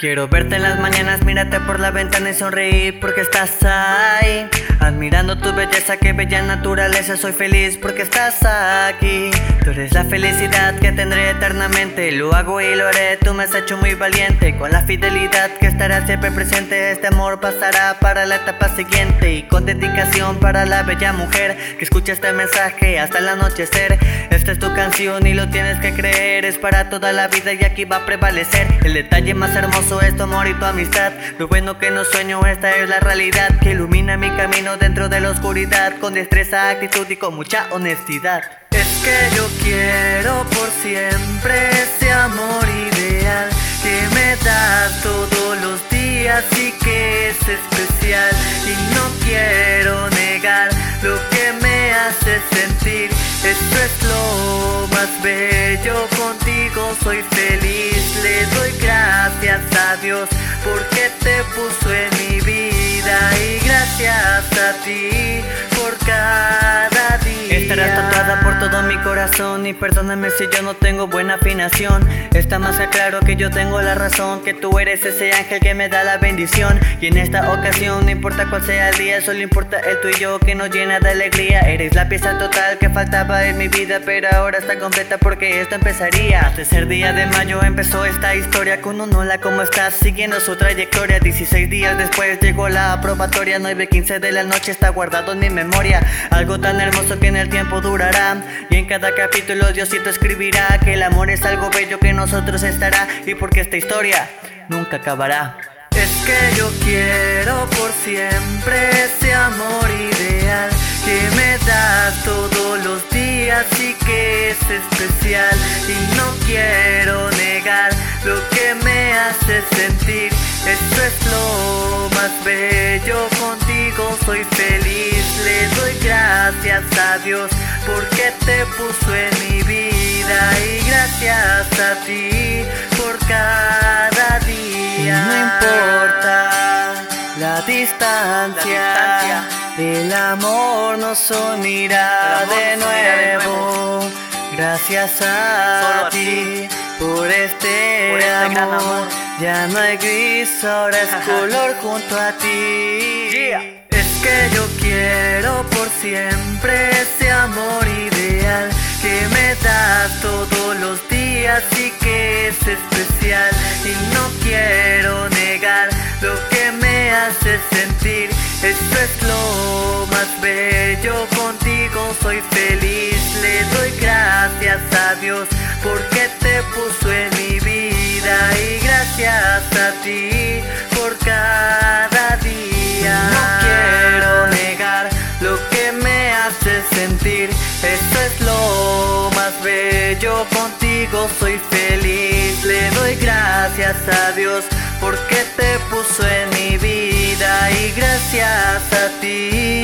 Quiero verte en las mañanas, mírate por la ventana y sonreír porque estás ahí. Admirando tu belleza, que bella naturaleza, soy feliz porque estás aquí. Tú eres la felicidad que tendré eternamente, lo hago y lo haré, tú me has hecho muy valiente. Con la fidelidad que estará siempre presente, este amor pasará para la etapa siguiente. Y con dedicación para la bella mujer que escucha este mensaje hasta el anochecer. Esta es tu canción y lo tienes que creer, es para toda la vida y aquí va a prevalecer. El detalle más hermoso es tu amor y tu amistad. Lo bueno que no sueño, esta es la realidad que ilumina mi camino dentro de la oscuridad. Con destreza, actitud y con mucha honestidad. Es que yo quiero por siempre ese amor ideal que me das todos los días y que es especial. Y no quiero negar lo que me hace sentir. Esto es lo más bello, contigo soy feliz. Le doy gracias a Dios porque te puso en gracias a ti por cada. Estarás tatuada por todo mi corazón y perdóname si yo no tengo buena afinación. Está más que claro que yo tengo la razón, que tú eres ese ángel que me da la bendición. Y en esta ocasión, no importa cuál sea el día, solo importa el tú y yo que nos llena de alegría. Eres la pieza total que faltaba en mi vida, pero ahora está completa porque esto empezaría. Al tercer día de mayo empezó esta historia con un hola, ¿cómo estás? Siguiendo su trayectoria. 16 días después llegó la aprobatoria. 9.15 de la noche está guardado en mi memoria. Algo tan hermoso que en el tiempo durará. Y en cada capítulo Diosito escribirá que el amor es algo bello que nosotros estará. Y porque esta historia nunca acabará. Es que yo quiero por siempre ese amor ideal que me das todos los días y que es especial. Y no quiero negar lo que me hace sentir. Esto es lo más bello, contigo soy feliz. Le doy gracias a Dios porque te puso en mi vida y gracias a ti por cada día. No importa la distancia, el amor nos unirá de nuevo. Gracias a ti por este, amor. Ya no hay gris, ahora es color junto a ti. Es que yo quiero por siempre ese amor ideal que me das todos los días y que es especial. Y no quiero negar lo que me hace sentir. Esto es lo más bello, contigo soy feliz. Le doy gracias a Dios porque te puso en mi vida y gracias a ti soy feliz. Le doy gracias a Dios porque te puso en mi vida y gracias a ti